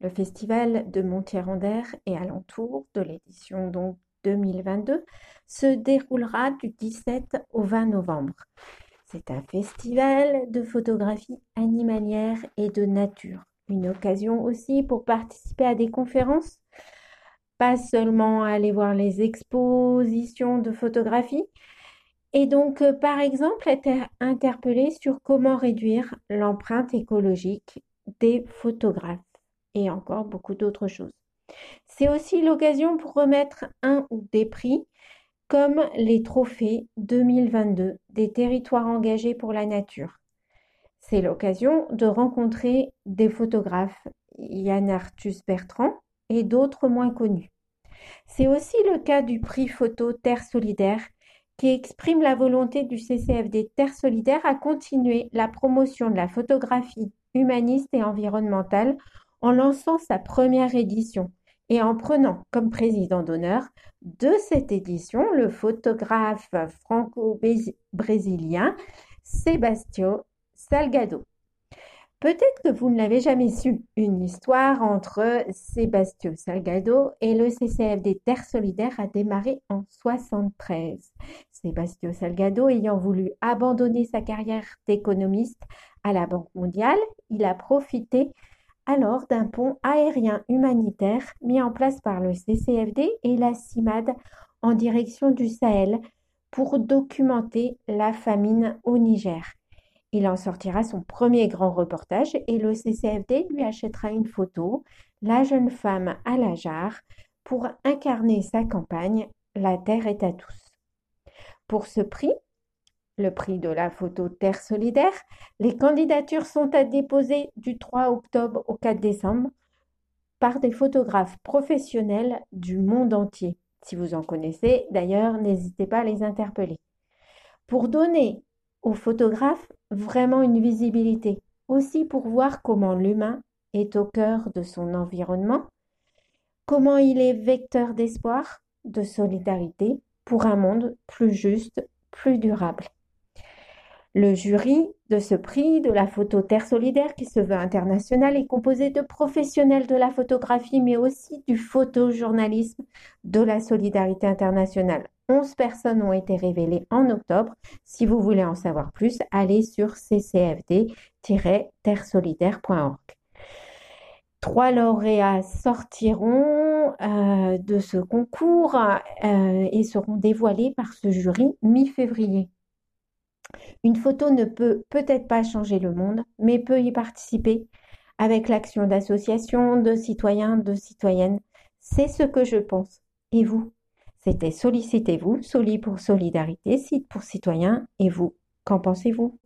Le festival de Montier-en-Der et alentour de l'édition donc 2022 se déroulera du 17 au 20 novembre. C'est un festival de photographie animalière et de nature. Une occasion aussi pour participer à des conférences, pas seulement aller voir les expositions de photographie, et donc par exemple être interpellé sur comment réduire l'empreinte écologique des photographes et encore beaucoup d'autres choses. C'est aussi l'occasion pour remettre un ou des prix comme les trophées 2022 des territoires engagés pour la nature. C'est l'occasion de rencontrer des photographes, Yann Arthus Bertrand et d'autres moins connus. C'est aussi le cas du prix photo Terre solidaire qui exprime la volonté du CCFD Terre solidaire à continuer la promotion de la photographie humaniste et environnementale en lançant sa première édition et en prenant comme président d'honneur de cette édition le photographe franco-brésilien Sebastio Salgado. Peut-être que vous ne l'avez jamais su, une histoire entre Sebastio Salgado et le CCFD Terre Solidaire a démarré en 73. Sebastio Salgado ayant voulu abandonner sa carrière d'économiste à la Banque mondiale, il a profité alors d'un pont aérien humanitaire mis en place par le CCFD et la CIMAD en direction du Sahel pour documenter la famine au Niger. Il en sortira son premier grand reportage et le CCFD lui achètera une photo, la jeune femme à la jarre, pour incarner sa campagne La Terre est à tous. Pour ce prix, le prix de la photo Terre solidaire. Les candidatures sont à déposer du 3 octobre au 4 décembre par des photographes professionnels du monde entier. Si vous en connaissez, d'ailleurs, n'hésitez pas à les interpeller. Pour donner aux photographes vraiment une visibilité, aussi pour voir comment l'humain est au cœur de son environnement, comment il est vecteur d'espoir, de solidarité pour un monde plus juste, plus durable. Le jury de ce prix de la photo Terre solidaire qui se veut international est composé de professionnels de la photographie mais aussi du photojournalisme de la solidarité internationale. 11 personnes ont été révélées en octobre. Si vous voulez en savoir plus, allez sur ccfd-terresolidaire.org. Trois lauréats sortiront euh, de ce concours euh, et seront dévoilés par ce jury mi-février. Une photo ne peut peut-être pas changer le monde, mais peut y participer avec l'action d'associations, de citoyens, de citoyennes. C'est ce que je pense. Et vous? C'était Sollicitez-vous, Soli pour Solidarité, Site pour Citoyens. Et vous, qu'en pensez-vous?